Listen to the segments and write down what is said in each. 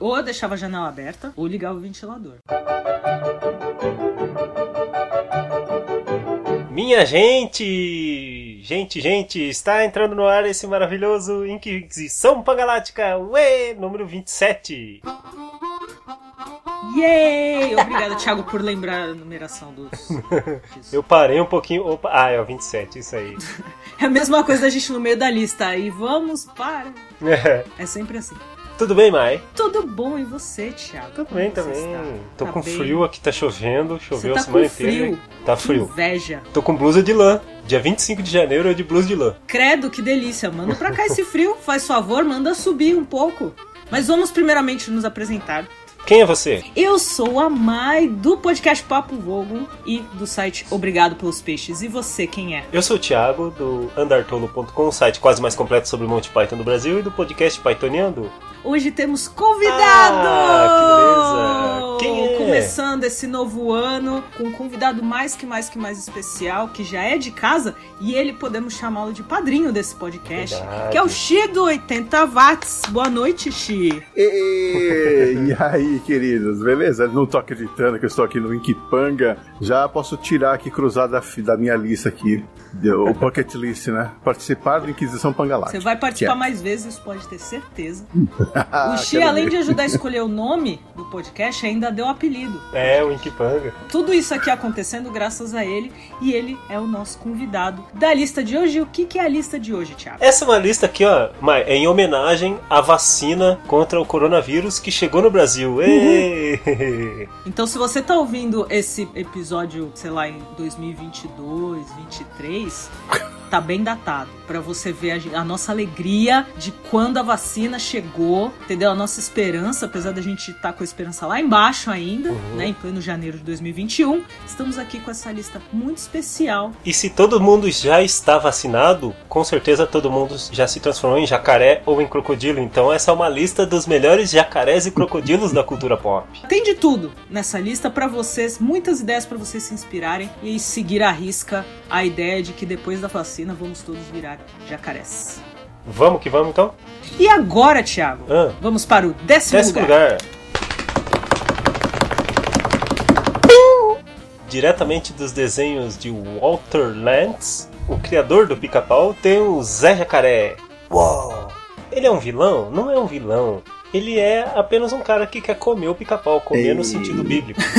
Ou eu deixava a janela aberta, ou ligava o ventilador. Minha gente! Gente, gente, está entrando no ar esse maravilhoso Inquisição Pangalática, ué, número 27. Yay! Obrigado, Thiago, por lembrar a numeração dos. Eu parei um pouquinho. Opa, ah, é o 27, isso aí. É a mesma coisa da gente no meio da lista. E vamos para. É. É sempre assim. Tudo bem, Mai? Tudo bom e você, Thiago? Tudo bem você também. está? Tô Tá com bem? frio aqui, tá chovendo, choveu Você a tá semana inteira. frio? Tá frio. Inveja. Tô com blusa de lã. Dia 25 de janeiro é de blusa de lã. Credo, que delícia. Manda pra cá esse frio. Faz favor, manda subir um pouco. Mas vamos primeiramente nos apresentar. Quem é você? Eu sou a Mai do podcast Papo Vogon e do site Obrigado pelos Peixes. E você, quem é? Eu sou o Thiago, do andartolo.com, o site quase mais completo sobre o Monte Python do Brasil e do podcast Pythoniando. Hoje temos convidado! Ah, que beleza! Quem é? Começando esse novo ano com um convidado mais que mais que mais especial, que já é de casa, e ele podemos chamá-lo de padrinho desse podcast, Verdade. que é o Xi do 80 Watts. Boa noite, Xi. E, e aí, queridos, beleza? Não tô acreditando que eu estou aqui no Winkipanga. Já posso tirar aqui, cruzar da, da minha lista aqui, o bucket list, né? Participar da Inquisição Pangalática. Você vai participar é- mais vezes, pode ter certeza. O Xi, além ver. de ajudar a escolher o nome do podcast, ainda deu apelido. É, o Inkipanga. Tudo isso aqui acontecendo graças a ele, e ele é o nosso convidado da lista de hoje. E o que, que é a lista de hoje, Thiago? Essa é uma lista aqui, ó, Mai, é em homenagem à vacina contra o coronavírus que chegou no Brasil. Ê! Então, se você tá ouvindo esse episódio, sei lá, em 2022, 23, tá bem datado. Pra você ver a, a nossa alegria de quando a vacina chegou, entendeu? A nossa esperança, apesar da gente estar com a esperança lá embaixo ainda, né? Em pleno janeiro de 2021, estamos aqui com essa lista muito especial. E se todo mundo já está vacinado, com certeza todo mundo já se transformou em jacaré ou em crocodilo. Então essa é uma lista dos melhores jacarés e crocodilos da cultura pop. Tem de tudo nessa lista pra vocês, muitas ideias pra vocês se inspirarem e seguir à risca a ideia de que depois da vacina vamos todos virar jacarés. Vamos que vamos então? E agora, Thiago, Ah, vamos para o décimo, décimo lugar. lugar. Diretamente dos desenhos de Walter Lantz, o criador do pica-pau, tem o Zé Jacaré. Uau! Ele é um vilão? Não é um vilão. Ele é apenas um cara que quer comer o pica-pau, comer no Ei. sentido bíblico.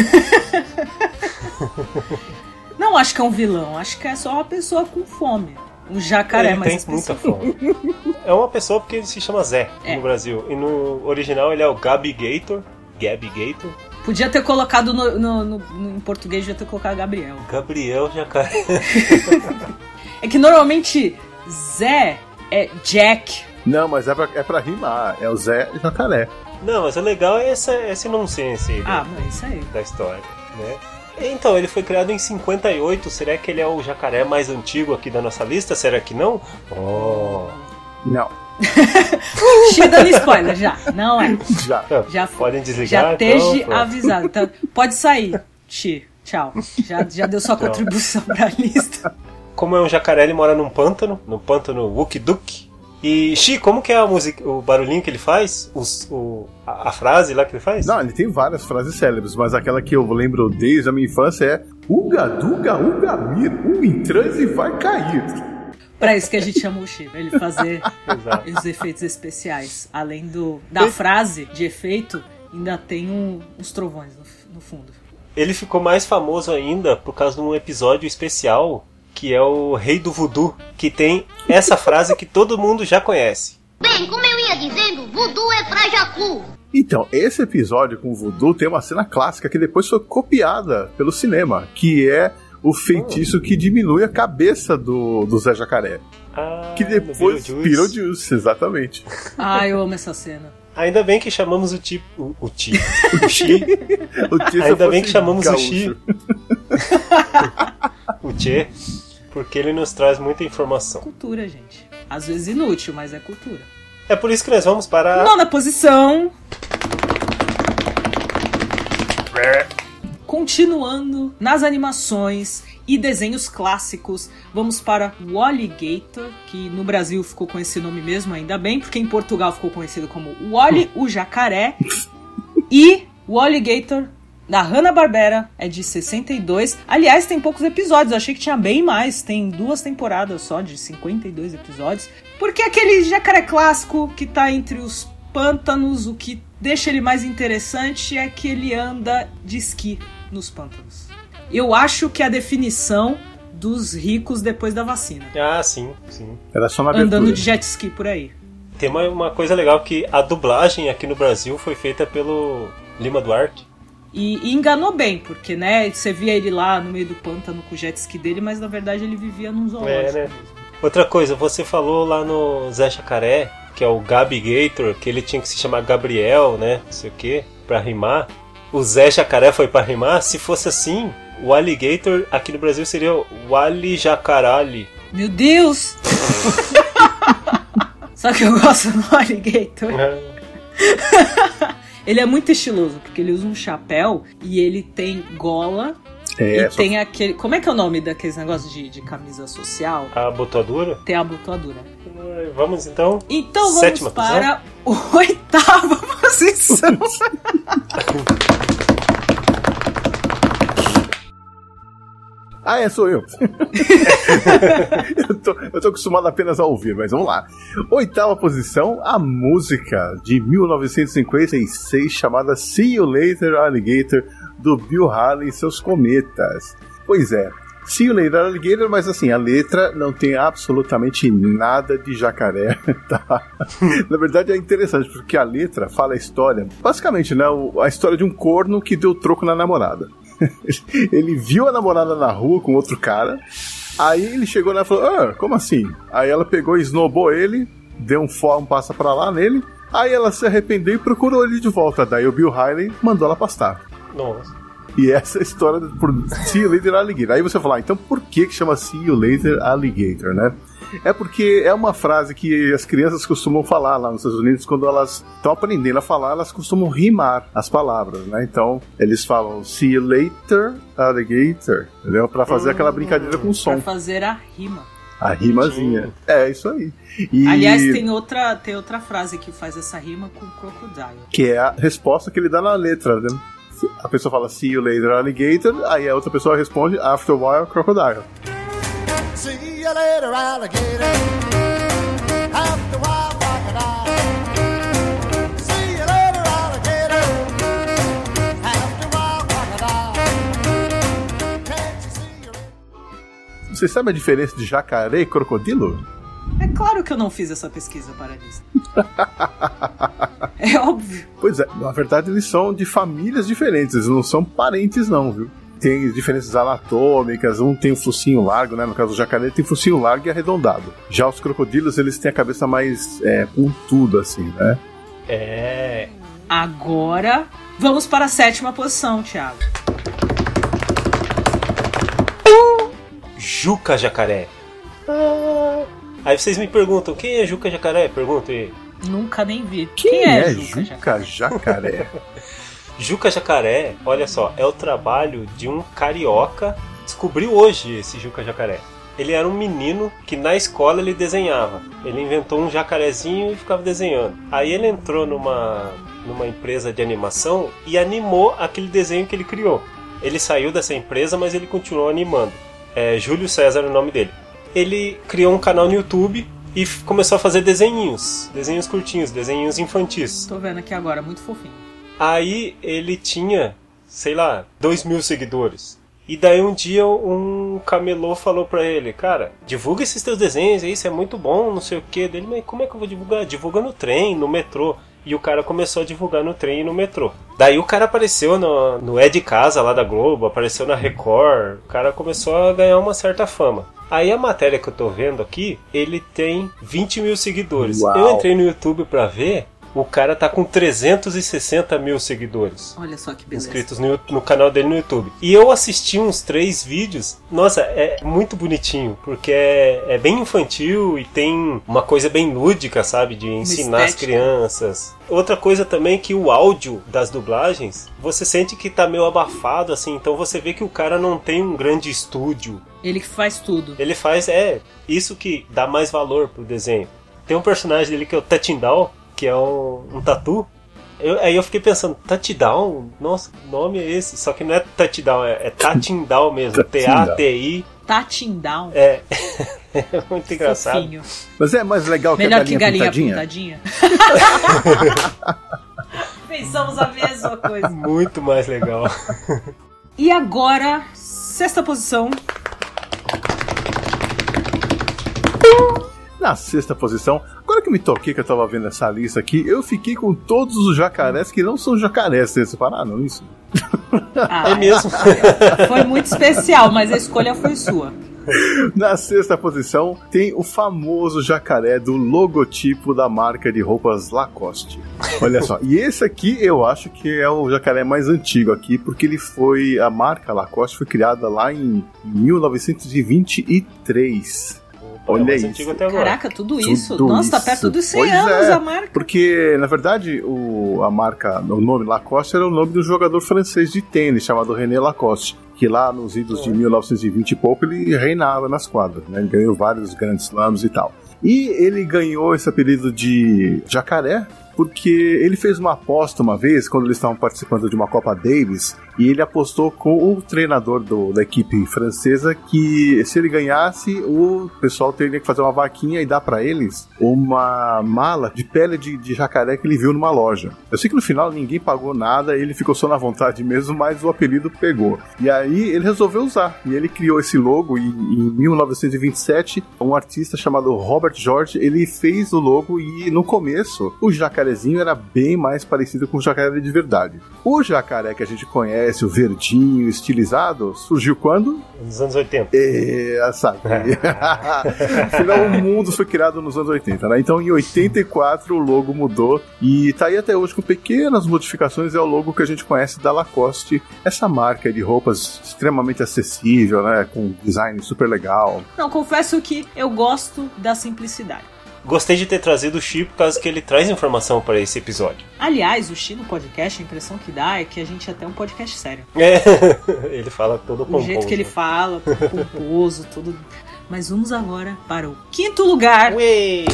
Não acho que é um vilão, acho que é só uma pessoa com fome. Um jacaré ele mais tem muita fome. É uma pessoa porque ele se chama Zé É. no Brasil. E no original ele é o Gabigator. Gabigator. Podia ter colocado no, no- no- no- em português, podia ter colocado Gabriel. Gabriel Jacaré. É que normalmente Zé é Jack. Não, mas é pra, é pra rimar. É o Zé Jacaré. Não, mas o legal é essa, esse nonsense aí Ah, mas é isso aí. da história, né? Então, ele foi criado em 58. Será que ele é o jacaré mais antigo aqui da nossa lista? Será que não? Oh. Não, Xi dando spoiler já. Não é. já. Já foi. Podem desligar. Já então, esteja pronto. avisado. Então, pode sair, Xi. Tchau. Já, já deu sua Tchau. contribuição pra lista. Como é um jacaré, ele mora num pântano, no pântano Wukiduk. E, Xi, como que é a música, o barulhinho que ele faz? Os- o, a, a frase lá que ele faz? Não, ele tem várias frases célebres, mas aquela que eu lembro desde a minha infância é Uga, duga, uga, mir, um em transe vai cair. Pra isso que a gente chama o Xi, pra ele fazer os efeitos especiais. Além do da frase de efeito, ainda tem um- uns trovões no, no fundo. Ele ficou mais famoso ainda por causa de um episódio especial que é o Rei do Voodoo, que tem essa frase que todo mundo já conhece. Bem, como eu ia dizendo, voodoo é pra Jacu. Então, esse episódio com o Voodoo tem uma cena clássica que depois foi copiada pelo cinema, que é o feitiço que diminui a cabeça do, do Zé Jacaré. Ah, Que depois virou. Juice, exatamente. Ah, eu amo essa cena. Ainda bem que chamamos o Ti. O, o Ti. O Ti. O Tio Ainda bem que chamamos o gaúcho. Xi. o Tchê. Porque ele nos traz muita informação. Cultura, gente. Às vezes inútil, mas é cultura. É por isso que nós vamos para. Nona posição. Continuando nas animações e desenhos clássicos. Vamos para o Alligator, que no Brasil ficou com esse nome mesmo, ainda bem, porque em Portugal ficou conhecido como Wally, o jacaré. E o Alligator da Hanna-Barbera é de 62. Aliás, tem poucos episódios, eu achei que tinha bem mais. Tem duas temporadas só de 52 episódios. Porque aquele jacaré clássico que tá entre os pântanos, o que deixa ele mais interessante é que ele anda de esqui nos pântanos. Eu acho que é a definição dos ricos depois da vacina. Ah, sim, sim. Era só na abertura. Andando de jet ski por aí. Tem uma, uma coisa legal que a dublagem aqui no Brasil foi feita pelo Lima Duarte. E, e enganou bem, porque, né, você via ele lá no meio do pântano com o jet ski dele, mas na verdade ele vivia num zoológico. É, né? Outra coisa, você falou lá no Zé Chacaré, que é o Gabi Gator, que ele tinha que se chamar Gabriel, né? Não sei o que, pra rimar. O Zé Jacaré foi pra rimar. Se fosse assim, o Alligator aqui no Brasil seria o Ali Jacarali. Meu Deus! Só que eu gosto do alligator. Ele é muito estiloso, porque ele usa um chapéu e ele tem gola. É, e só- tem aquele. Como é que é o nome daqueles negócios de, de camisa social? A abotoadura? Tem a abotoadura. Vamos então. Então vamos Sétima para a oitava posição. Ah, é, sou eu. eu, tô, eu tô acostumado apenas a ouvir, mas vamos lá. Oitava posição, a música de 1956 chamada See You Later Alligator, do Bill Haley e seus cometas. Pois é, See You Later Alligator, mas assim, a letra não tem absolutamente nada de jacaré, tá? Na verdade é interessante, porque a letra fala a história, basicamente, né, a história de um corno que deu troco na namorada. ele viu a namorada na rua com outro cara. Aí ele chegou nela e falou: Ah, como assim? Aí ela pegou e snobou ele, deu um, fo- um passa pra lá nele. Aí ela se arrependeu e procurou ele de volta. Daí o Bill Riley mandou ela pastar. Nossa. E essa é a história do- por See You Later Alligator. Aí você fala, ah, então por que que chama See You Later Alligator, né? É porque é uma frase que as crianças costumam falar lá nos Estados Unidos quando elas estão aprendendo a falar, elas costumam rimar as palavras, né? Então eles falam See You Later Alligator, entendeu? Pra fazer aquela brincadeira com o Pra som, fazer a rima. a rimazinha. É isso aí. E Aliás, tem outra, tem outra frase que faz essa rima com crocodile. que é a resposta que ele dá na letra, né? A pessoa fala See You Later Alligator, aí a outra pessoa responde After a While Crocodile. See you later, alligator. After a while, crocodile. See you later, alligator. After a while, crocodile. Can't you see you're Você sabe a diferença de jacaré e crocodilo? É claro que eu não fiz essa pesquisa para isso. é óbvio. Pois é, na verdade eles são de famílias diferentes, eles não são parentes não, viu? Tem diferenças anatômicas, um tem um focinho largo, né? No caso do jacaré tem focinho largo e arredondado. Já os crocodilos, eles têm a cabeça mais é, pontuda, assim, né? É. Agora, vamos para a sétima posição, Thiago. Juca Jacaré. Ah. Aí vocês me perguntam, quem é Juca Jacaré? Pergunta aí. Nunca nem vi. Quem, é, Juca, Juca, Jacaré? Juca Jacaré, olha só, é o trabalho de um carioca. Descobriu hoje esse Juca Jacaré. Ele era um menino que na escola ele desenhava. Ele inventou um jacarezinho e ficava desenhando. Aí ele entrou numa, numa empresa de animação e animou aquele desenho que ele criou. Ele saiu dessa empresa, mas ele continuou animando. É Júlio César é o nome dele. Ele criou um canal no YouTube e começou a fazer desenhinhos, desenhos curtinhos, desenhinhos infantis. Tô vendo aqui agora, muito fofinho. Aí ele tinha, sei lá, dois mil seguidores. E daí um dia um camelô falou pra ele, cara, divulga esses teus desenhos isso é muito bom, não sei o que. Dele, mas como é que eu vou divulgar? Divulga no trem, no metrô. E o cara começou a divulgar no trem e no metrô. Daí o cara apareceu no, no É de Casa lá da Globo, apareceu na Record. O cara começou a ganhar uma certa fama. Aí a matéria que eu tô vendo aqui, ele tem 20 mil seguidores. Uau. Eu entrei no YouTube pra ver, O cara tá com 360 mil seguidores Olha só que beleza. inscritos no, no canal dele no YouTube. E eu assisti uns três vídeos. Nossa, é muito bonitinho, porque é, é bem infantil e tem uma coisa bem lúdica, sabe? De ensinar as crianças. Outra coisa também é que o áudio das dublagens, você sente que tá meio abafado, assim. Então você vê que o cara não tem um grande estúdio. Ele faz tudo. Ele faz, é, isso que dá mais valor pro desenho. Tem um personagem dele que é o Tatindal, que é um, um tatu. Eu- aí eu fiquei pensando, Touchdown? Nossa, que nome é esse? Só que não é Touchdown, é, é Tatindal mesmo. T-A-T-I. Touching down. É. é muito engraçado. Fofinho. Mas é mais legal que Melhor a que galinha, galinha pintadinha. pintadinha. Pensamos a mesma coisa. Muito mais legal. E agora, sexta posição. Na sexta posição, agora que me toquei que eu tava vendo essa lista aqui, eu fiquei com todos os jacarés que não são jacarés. Vocês separaram isso? Ah, É mesmo. Foi muito especial, mas a escolha foi sua. Na sexta posição tem o famoso jacaré do logotipo da marca de roupas Lacoste. Olha só, e esse aqui eu acho que é o jacaré mais antigo aqui, porque ele foi. A marca Lacoste foi criada lá em 1923. Olha é isso. antigo até agora. Caraca, tudo isso. Tudo Nossa, tá isso. perto dos 100 Pois anos é. a marca. Porque, na verdade, o, a marca, o nome Lacoste era o nome do jogador francês de tênis chamado René Lacoste. Que lá nos idos de 1920 e pouco ele reinava nas quadras, né? Ele ganhou vários grandes slams e tal. E ele ganhou esse apelido de jacaré porque ele fez uma aposta uma vez, quando eles estavam participando de uma Copa Davis, e ele apostou com o treinador do- da equipe francesa que se ele ganhasse, o pessoal teria que fazer uma vaquinha e dar pra eles uma mala de pele de, de jacaré que ele viu numa loja. Eu sei que no final ninguém pagou nada, ele ficou só na vontade mesmo, mas o apelido pegou. E aí ele resolveu usar, e ele criou esse logo e em 1927, um artista chamado Robert George, ele fez o logo e no começo o jacarezinho era bem mais parecido com o jacaré de verdade. O jacaré que a gente conhece, o verdinho, estilizado, surgiu quando? Nos anos 80. É, sabe. Afinal, o mundo foi criado nos anos 80, né? Então, em 84, o logo mudou e tá aí até hoje com pequenas modificações. É o logo que a gente conhece da Lacoste, essa marca de roupas extremamente acessível, né? Com design super legal. Não, confesso que eu gosto da simplicidade. Gostei de ter trazido o Chi por causa que ele traz informação para esse episódio. Aliás, o Chi no podcast, a impressão que dá é que a gente é até um podcast sério. É, ele fala todo O pomposo. jeito que ele fala, pomposo, tudo. Mas vamos agora para o quinto lugar. Ué!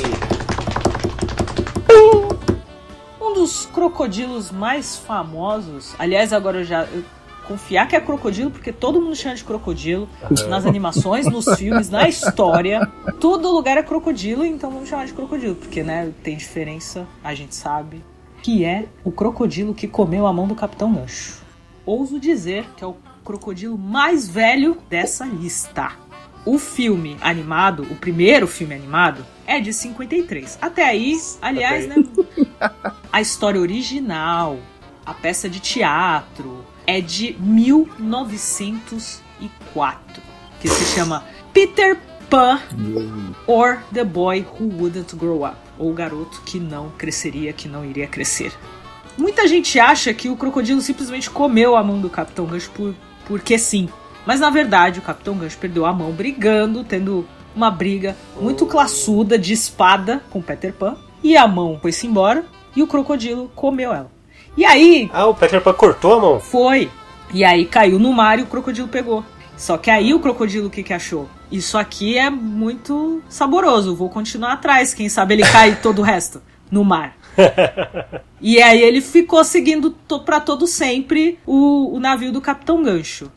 Um dos crocodilos mais famosos. Aliás, agora eu já. eu confiar que é crocodilo, porque todo mundo chama de crocodilo. Nas animações, nos filmes, na história. Todo lugar é crocodilo, então vamos chamar de crocodilo. Porque, né, tem diferença, a gente sabe. Que é o crocodilo que comeu a mão do Capitão Gancho. Ouso dizer que é o crocodilo mais velho dessa lista. O filme animado, o primeiro filme animado, é de 53. Até aí, aliás, né? A história original, a peça de teatro, é de 1904, que se chama Peter Pan or The Boy Who Wouldn't Grow Up, ou o garoto que não cresceria, que não iria crescer. Muita gente acha que o crocodilo simplesmente comeu a mão do Capitão Gancho por, porque sim. Mas na verdade, o Capitão Gancho perdeu a mão brigando, tendo uma briga muito classuda de espada com Peter Pan. E a mão foi-se embora e o crocodilo comeu ela. E aí Ah, o Peter Pan cortou a mão. foi. E aí caiu no mar e o crocodilo pegou. Só que aí o crocodilo o que, que achou? Isso aqui é muito saboroso, vou continuar atrás, quem sabe ele cai todo o resto no mar. E aí ele ficou seguindo to para todo sempre o, o navio do Capitão Gancho.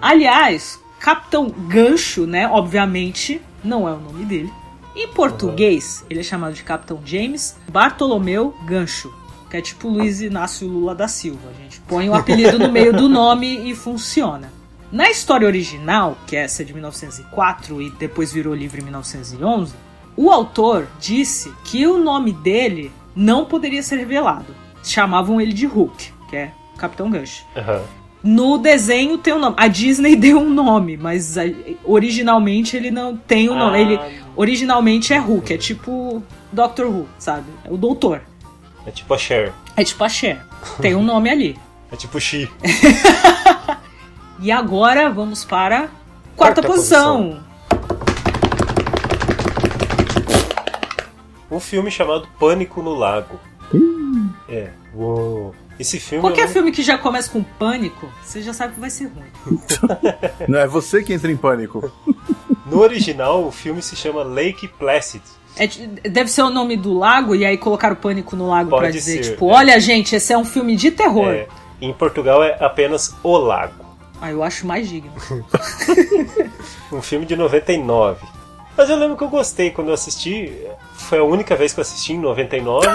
Aliás, Capitão Gancho, né, obviamente, não é o nome dele. Em português, ele é chamado de Capitão James Bartolomeu Gancho, que é tipo Luiz Inácio Lula da Silva. A gente põe o apelido no meio do nome e funciona. Na história original, que essa é de 1904 e depois virou livro em 1911, o autor disse que o nome dele não poderia ser revelado. Chamavam ele de Hook, que é Capitão Gancho. Aham. No desenho tem um nome. A Disney deu um nome, mas originalmente ele não tem o nome. Ah. Ele originalmente é Hulk, é tipo Doctor Who, sabe? É o doutor. É tipo a Cher. É tipo a Cher. Tem um nome ali. É tipo Xi. E agora vamos para a quarta, Quarta posição. Um filme chamado Pânico no Lago. É. Uou. Esse filme. Qualquer eu não- filme que já começa com pânico, você já sabe que vai ser ruim. Não, é você que entra em pânico. No original, o filme se chama Lake Placid. É de- deve ser o nome do lago, e aí colocaram pânico no lago Pode pra dizer, ser, tipo, é. olha, gente, esse é um filme de terror. É, em Portugal é apenas O Lago. Ah, eu acho mais digno. Um filme de 99. Mas eu lembro que eu gostei quando eu assisti. Foi a única vez que eu assisti em 99.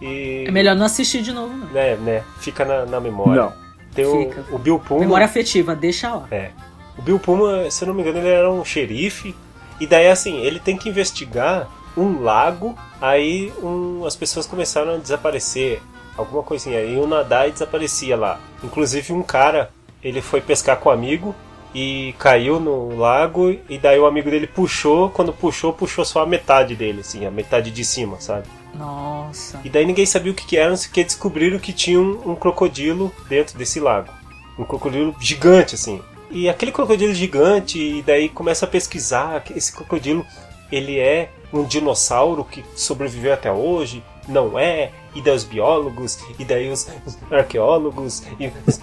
E. É melhor não assistir de novo, não. Né, né? Fica na, na memória. Não. Tem o, Fica. o Bill Pullman. Memória afetiva, deixa lá. É. O Bill Pullman, se eu não me engano, ele era um xerife. E daí, assim, ele tem que investigar um lago. Aí um, as pessoas começaram a desaparecer. Alguma coisinha. Aí um nadar e desaparecia lá. Inclusive, um cara, ele foi pescar com um amigo e caiu no lago. E daí o amigo dele puxou. Quando puxou, puxou só a metade dele, assim, a metade de cima, sabe? Nossa. E daí ninguém sabia o que, que era, não sei o que descobriram que tinha um, um crocodilo dentro desse lago. Um crocodilo gigante, assim. E aquele crocodilo gigante, e daí começa a pesquisar que esse crocodilo, ele é um dinossauro que sobreviveu até hoje, não é, e daí os biólogos, e daí os, os arqueólogos, e os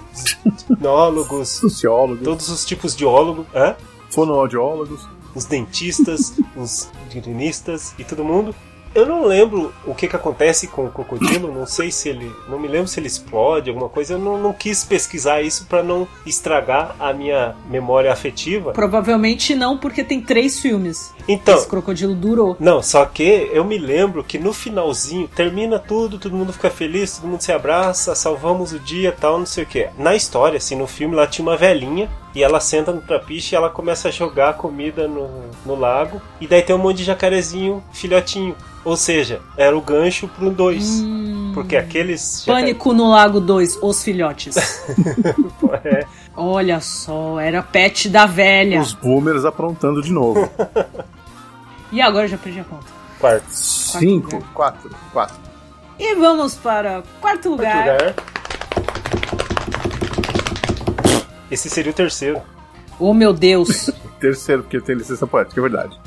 etnólogos, Sociólogo, todos os tipos de ólogos, hã? fonoaudiólogos. os dentistas, os violinistas e todo mundo. Eu não lembro o que, que acontece com o crocodilo, não sei se ele. Não me lembro se ele explode, alguma coisa. Eu não, não quis pesquisar isso para não estragar a minha memória afetiva. Provavelmente não, porque tem três filmes. Então, Esse crocodilo durou. não, só que eu me lembro que no finalzinho termina tudo, todo mundo fica feliz, todo mundo se abraça, salvamos o dia tal, não sei o que. Na história, assim, no filme lá tinha uma velhinha e ela senta no trapiche e ela começa a jogar a comida no, no lago. E daí tem um monte de jacarezinho, filhotinho. Ou seja, era o gancho pro 2. Porque aqueles. jaca- Pânico no Lago 2, Os Filhotes. É, Olha só, era pet da velha. Os boomers aprontando de novo. E agora eu já perdi a conta. quarto. Cinco, quatro, quatro. E vamos para quarto lugar. lugar. Esse seria o terceiro. Oh meu Deus. Terceiro, porque tem licença poética, é verdade.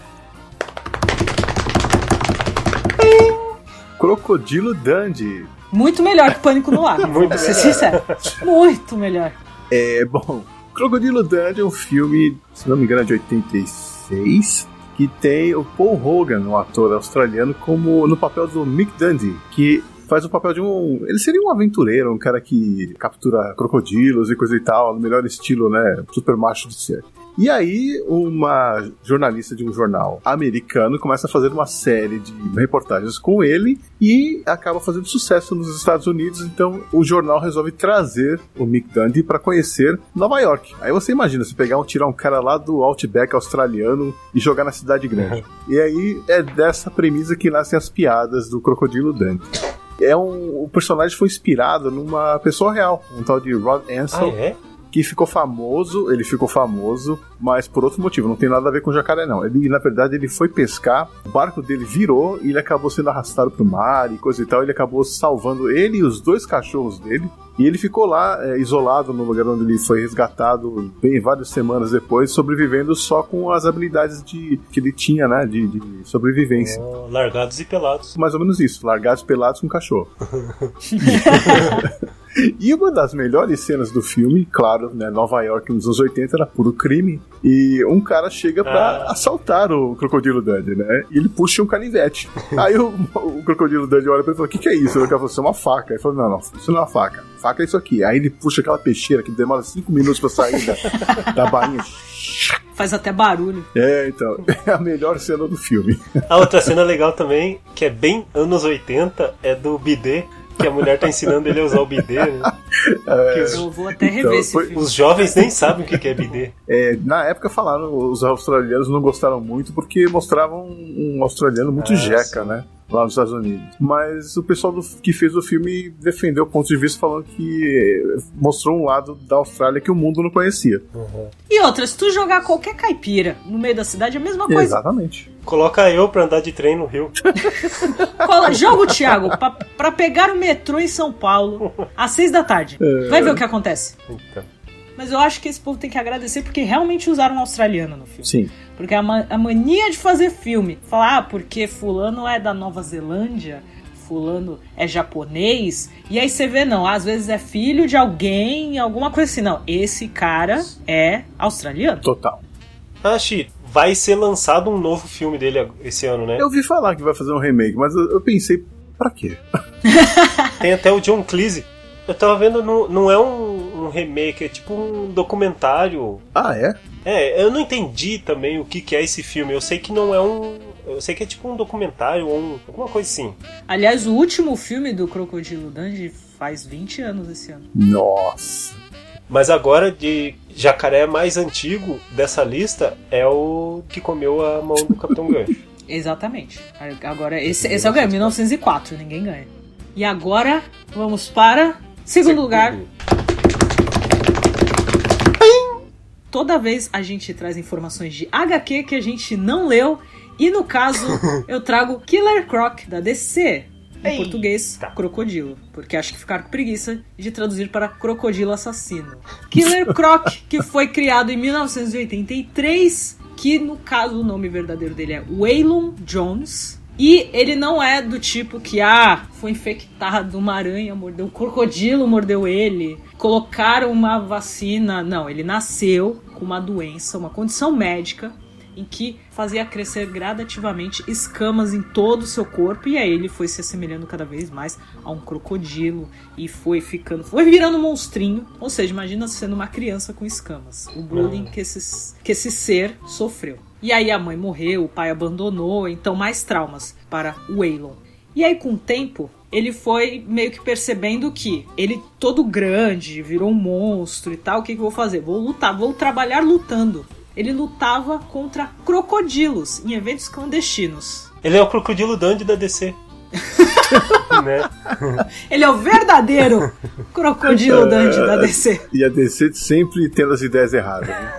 Crocodilo Dandy. Muito melhor que Pânico no. Muito vou ser melhor. sincero. Muito melhor. É bom. Crocodilo Dandy é um filme, se não me engano, é de 86, que tem o Paul Hogan, um ator australiano, como no papel do Mick Dundee, que faz o papel de um. Ele seria um aventureiro, um cara que captura crocodilos e coisa e tal, no melhor estilo, né? Super macho de ser. E aí, uma jornalista de um jornal americano começa a fazer uma série de reportagens com ele e acaba fazendo sucesso nos Estados Unidos. Então, o jornal resolve trazer o Mick Dundee para conhecer Nova York. Aí você imagina, você pegar um, tirar um cara lá do Outback australiano e jogar na cidade grande. e aí é dessa premissa que nascem as piadas do Crocodilo Dundee. É um, o personagem foi inspirado numa pessoa real, um tal de Rod Ah, Ansel, é? que ficou famoso, ele ficou famoso, mas por outro motivo, não tem nada a ver com jacaré não. Ele, na verdade, ele foi pescar, o barco dele virou e ele acabou sendo arrastado pro mar e coisa e tal, ele acabou salvando ele e os dois cachorros dele. E ele ficou lá, é, isolado no lugar onde ele foi resgatado, bem várias semanas depois, sobrevivendo só com as habilidades de, que ele tinha, né, de, de sobrevivência. Oh, largados e pelados. Mais ou menos isso, largados pelados com cachorro. E uma das melhores cenas do filme, claro, né, Nova York nos anos 80 era puro crime, e um cara chega pra Ah. assaltar o Crocodilo Dundee, né, e ele puxa um canivete. Aí o, o Crocodilo Dundee olha pra ele e fala, o que que é isso? Cara falou, isso é uma faca. Ele falou, não, não, isso não é uma faca. Faca é isso aqui. Aí ele puxa aquela peixeira que demora cinco minutos pra sair da, da bainha. Faz até barulho. É, então, é a melhor cena do filme. A outra cena legal também, que é bem anos 80, é do bidê, que a mulher tá ensinando ele a usar o bidê, né? Que os, Eu vou até rever Então, esse foi- filme. os jovens nem sabem o que que é bidê. É, na época falaram, os australianos não gostaram muito porque mostravam um australiano muito Ah, jeca, sim. né? Lá nos Estados Unidos. Mas o pessoal do- que fez o filme defendeu o ponto de vista falando que eh, mostrou um lado da Austrália que o mundo não conhecia. E outra, se tu jogar qualquer caipira no meio da cidade, é a mesma coisa. Exatamente. Coloca eu pra andar de trem no Rio. Joga o Thiago pra, pra pegar o metrô em São Paulo às seis da tarde. Vai ver o que acontece. Então. Mas eu acho que esse povo tem que agradecer porque realmente usaram um australiano no filme. Sim. Porque a, ma- a mania de fazer filme, falar, ah, porque fulano é da Nova Zelândia, fulano é japonês, e aí você vê, não, às vezes é filho de alguém, alguma coisa assim. Não, esse cara é australiano. Total. Chi, vai ser lançado um novo filme dele esse ano, né? Eu ouvi falar que vai fazer um remake, mas eu, eu pensei, pra quê? Tem até o John Cleese. Eu tava vendo, não, não é um, um remake, é tipo um documentário. Ah, é? É, eu não entendi também o que, que é esse filme. Eu sei que não é um. Eu sei que é tipo um documentário ou um, alguma coisa assim. Aliás, o último filme do Crocodilo Dundee faz 20 anos esse ano. Nossa. Mas agora, de jacaré mais antigo dessa lista é o que comeu a mão do Capitão Gancho. Exatamente. Agora, esse, esse é o ganho, 1904, ninguém ganha. E agora, vamos para segundo lugar. Toda vez a gente traz informações de HQ que a gente não leu. E no caso, eu trago Killer Croc da DC. Em Eita. português, crocodilo. Porque acho que ficaram com preguiça de traduzir para crocodilo assassino. Killer Croc, que foi criado em 1983. Que no caso o nome verdadeiro dele é Waylon Jones. E ele não é do tipo que, ah, foi infectado, uma aranha mordeu, um crocodilo mordeu ele, colocaram uma vacina. Não, ele nasceu com uma doença, uma condição médica em que fazia crescer gradativamente escamas em todo o seu corpo e aí ele foi se assemelhando cada vez mais a um crocodilo e foi ficando, foi virando um monstrinho. Ou seja, imagina sendo uma criança com escamas. O bullying que esse, que esse ser sofreu. E aí a mãe morreu, o pai abandonou, então mais traumas para o Waylon. E aí com o tempo ele foi meio que percebendo que ele todo grande, virou um monstro e tal, o que, que eu vou fazer? Vou lutar, vou trabalhar lutando. Ele lutava contra crocodilos em eventos clandestinos. Ele é o Crocodilo Dandy da DC. né? Ele é o verdadeiro crocodilo Dandy da DC. E a DC sempre tendo as ideias erradas. Né?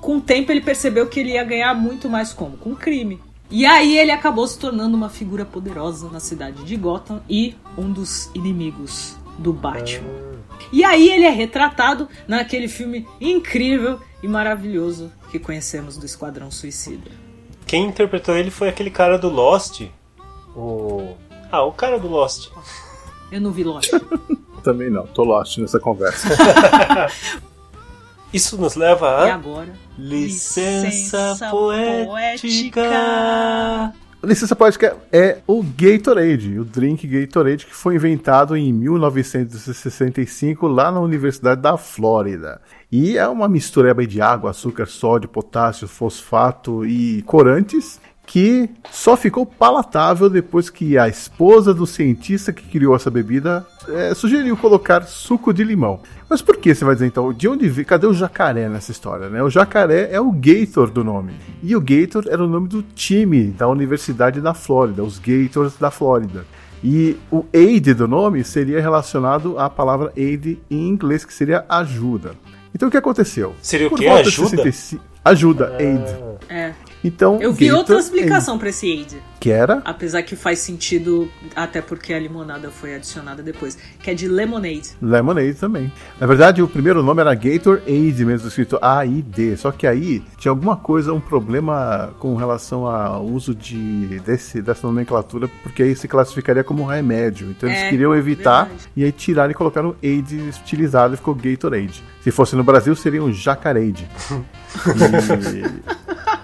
Com o tempo ele percebeu que ele ia ganhar muito mais como? Com crime. E aí ele acabou se tornando uma figura poderosa na cidade de Gotham e um dos inimigos do Batman. E aí ele é retratado naquele filme incrível e maravilhoso que conhecemos do Esquadrão Suicida. Quem interpretou ele foi aquele cara do Lost. O. Ah, o cara do Lost. Eu não vi Lost. Também não, tô lost nessa conversa. Isso nos leva E a. agora? Licença, poética. poética. A licença poética é o Gatorade, o drink Gatorade que foi inventado em 1965 lá na Universidade da Flórida. E é uma mistureba de água, açúcar, sódio, potássio, fosfato e corantes que só ficou palatável depois que a esposa do cientista que criou essa bebida eh, sugeriu colocar suco de limão. Mas por que você vai dizer então? De onde veio? Cadê o jacaré nessa história? Né? O jacaré é o Gator do nome. E o Gator era o nome do time da Universidade da Flórida, os Gators da Flórida. E o aid do nome seria relacionado à palavra aid em inglês, que seria ajuda. Então o que aconteceu? Seria o Por quê? volta de Ajuda? 65 Ajuda, aid. É. Então, Eu vi Gator outra Aid, explicação pra esse aid. que era Apesar que faz sentido, até porque a limonada foi adicionada depois. Que é de lemonade. Lemonade também. Na verdade, o primeiro nome era Gator Aid, mesmo escrito A-I-D. Só que aí tinha alguma coisa, um problema com relação ao uso de, desse, dessa nomenclatura, porque aí se classificaria como remédio. Então eles É, queriam evitar verdade. e aí tiraram e colocaram Aid estilizado e ficou Gatorade. Se fosse no Brasil, seria um Jacarade. E...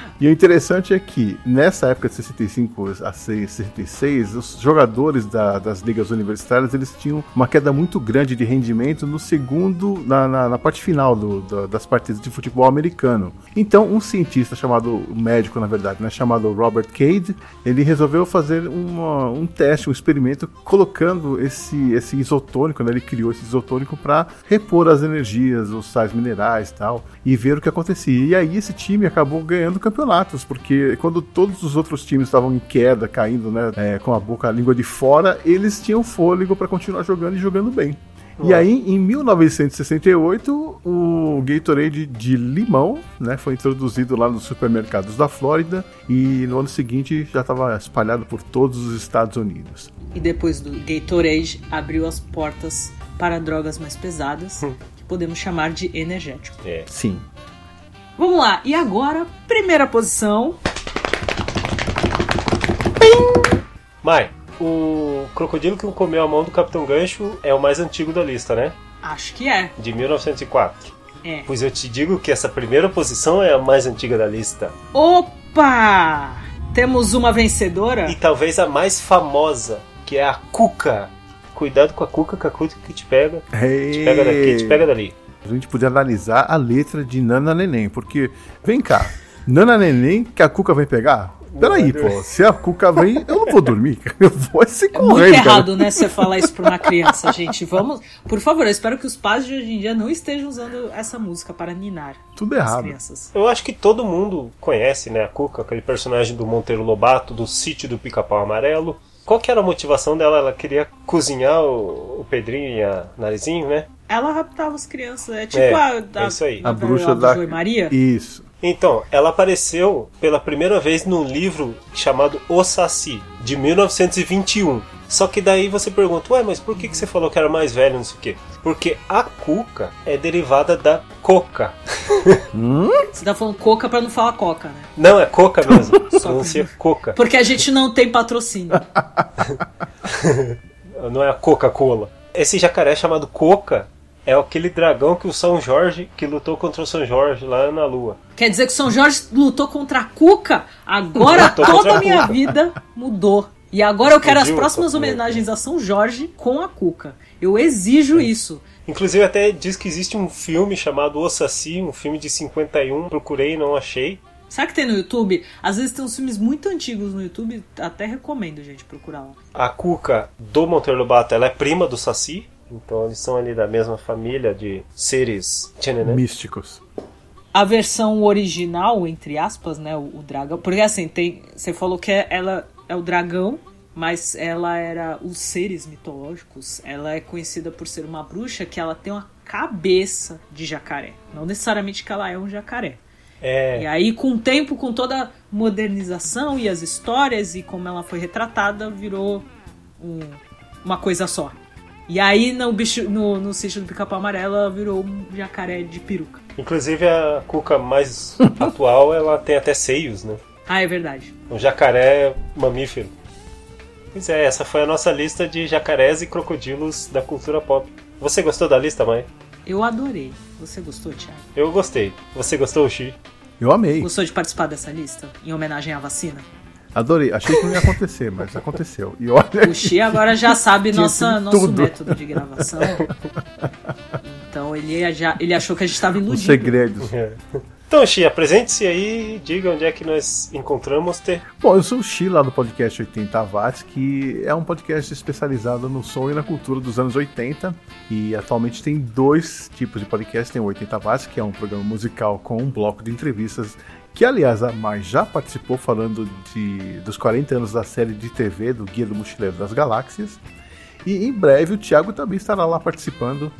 E o interessante é que, nessa época de 65 a 66, os jogadores da- das ligas universitárias eles tinham uma queda muito grande de rendimento no segundo, na, na- na parte final do- da- das partidas de futebol americano. Então, um cientista chamado, um médico na verdade, né, chamado Robert Cade, ele resolveu fazer uma- um teste, um experimento, colocando esse, esse isotônico, né, ele criou esse isotônico para repor as energias, os sais minerais e tal, e ver o que acontecia. E aí esse time acabou ganhando o campeonato. Campeonatos, porque quando todos os outros times estavam em queda, caindo, né, é, com a boca, a língua de fora, eles tinham fôlego para continuar jogando e jogando bem. E aí, em 1968, o Gatorade de limão né, foi introduzido lá nos supermercados da Flórida e no ano seguinte já estava espalhado por todos os Estados Unidos. E depois do Gatorade, abriu as portas para drogas mais pesadas, que podemos chamar de energético. É. Sim. Vamos lá, e agora, primeira posição. Mai, o crocodilo que comeu a mão do Capitão Gancho é o mais antigo da lista, né? Acho que é. De 1904. É. Pois eu te digo que essa primeira posição é a mais antiga da lista. Opa! Temos uma vencedora? E talvez a mais famosa, que é a Cuca. Cuidado com a Cuca, que a Cuca que te pega. Te pega daqui, te pega dali. A gente podia analisar a letra de Nana Neném, porque, vem cá, Nana Neném que a Cuca vem pegar? Peraí, pô, se a Cuca vem, eu não vou dormir, cara. eu vou se É muito correndo, cara. errado, né, você falar isso pra uma criança, gente. Vamos, por favor, eu espero que os pais de hoje em dia não estejam usando essa música para ninar Tudo as errado. crianças. Eu acho que todo mundo conhece, né, a Cuca, aquele personagem do Monteiro Lobato, do sítio do Pica-Pau Amarelo. Qual que era a motivação dela? Ela queria cozinhar o, o Pedrinho e a Narizinho, né? Ela raptava as crianças, é tipo É, a, é isso aí. A novela bruxa da. Maria. Isso. Então, ela apareceu pela primeira vez num livro chamado O Saci, de 1921. Só que daí você pergunta, ué, mas por que, que você falou que era mais velho, não sei o quê? Porque a cuca é derivada da coca. Você tá falando coca pra não falar coca, né? Não, é coca mesmo. Só Pronuncia coca. Porque a gente não tem patrocínio. Não é a Coca-Cola. Esse jacaré chamado Coca é aquele dragão que o São Jorge, que lutou contra o São Jorge lá na Lua. Quer dizer que São Jorge lutou contra a Cuca? Agora toda a minha Cuca. vida mudou. E agora eu quero as próximas homenagens a São Jorge com a Cuca. Eu exijo isso. Inclusive até diz que existe um filme chamado O Saci, um filme de 51. Procurei e não achei. Sabe que tem no YouTube? Às vezes tem uns filmes muito antigos no YouTube, até recomendo, gente, procurar lá. A Cuca do Monteiro Lobato, ela é prima do Saci. Então eles são ali da mesma família de seres tchananã. Místicos. A versão original, entre aspas, né, o, o dragão, porque assim, tem, você falou que é- ela é o dragão, mas ela era os seres mitológicos. Ela é conhecida por ser uma bruxa que ela tem uma cabeça de jacaré, não necessariamente que ela é um jacaré. E É, aí, com o tempo, com toda a modernização e as histórias e como ela foi retratada, virou um- uma coisa só. E aí, no, bicho, no, no sítio do Pica-Pau Amarelo, ela virou um jacaré de peruca. inclusive a Cuca mais atual, ela tem até seios, né? Ah, é verdade. Um jacaré mamífero. Pois é, essa foi a nossa lista de jacarés e crocodilos da cultura pop. Você gostou da lista, mãe? Eu adorei. Você gostou, Thiago? Eu gostei. Você gostou, Xi? Eu amei. Gostou de participar dessa lista? Em homenagem à vacina? Adorei. Achei que não ia acontecer, mas aconteceu. E olha. O Xi agora já sabe nossa, nosso tudo. método de gravação. Então ele, já, ele achou que a gente estava Os iludido. segredos. Então, Xi, apresente-se aí e diga onde é que nós encontramos ter. Bom, eu sou o Xi lá do podcast 80 Watts, que é um podcast especializado no som e na cultura dos anos 80. E atualmente tem dois tipos de podcast. Tem o 80 Watts, que é um programa musical com um bloco de entrevistas, que aliás a Mai já participou falando de, dos 40 anos da série de TV do Guia do Mochileiro das Galáxias. E em breve o Thiago também estará lá participando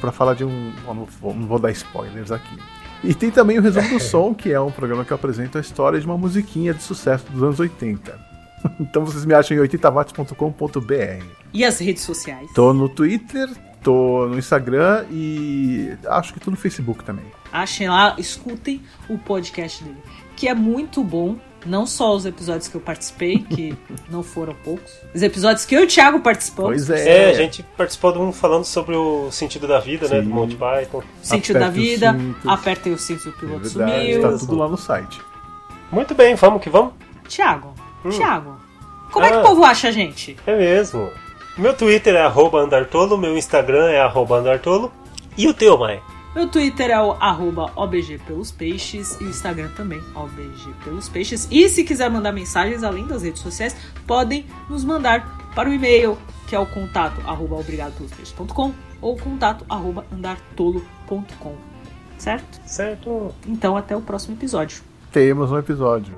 para falar de um. Não vou, não vou dar spoilers aqui. E tem também o Resumo do Som, que é um programa que apresenta a história de uma musiquinha de sucesso dos anos 80. Então vocês me acham em 80watts.com.br. E as redes sociais? Tô no Twitter, tô no Instagram e acho que tô no Facebook também. Achem lá, escutem o podcast dele, que é muito bom. Não só os episódios que eu participei, que não foram poucos. Os episódios que eu e o Thiago participamos. Pois é. É, a gente participou de um falando sobre o sentido da vida, né? Sim. Do Monty Python. Sentido da vida, apertem os cintos, o É piloto verdade, sumiu. tá tudo lá no site. Muito bem, vamos que vamos. Thiago, Thiago, como é que Ah. o povo acha a gente? É mesmo. Meu Twitter é arroba andartolo, meu Instagram é arroba andartolo. E o teu, mãe? Meu Twitter é o arroba OBG pelos peixes e o Instagram também, OBG pelos peixes. E se quiser mandar mensagens além das redes sociais, podem nos mandar para o e-mail, que é o contato arroba obrigadopelospeixes.com ou contato arroba andartolo.com. Certo? Certo. Então até o próximo episódio. temos um episódio.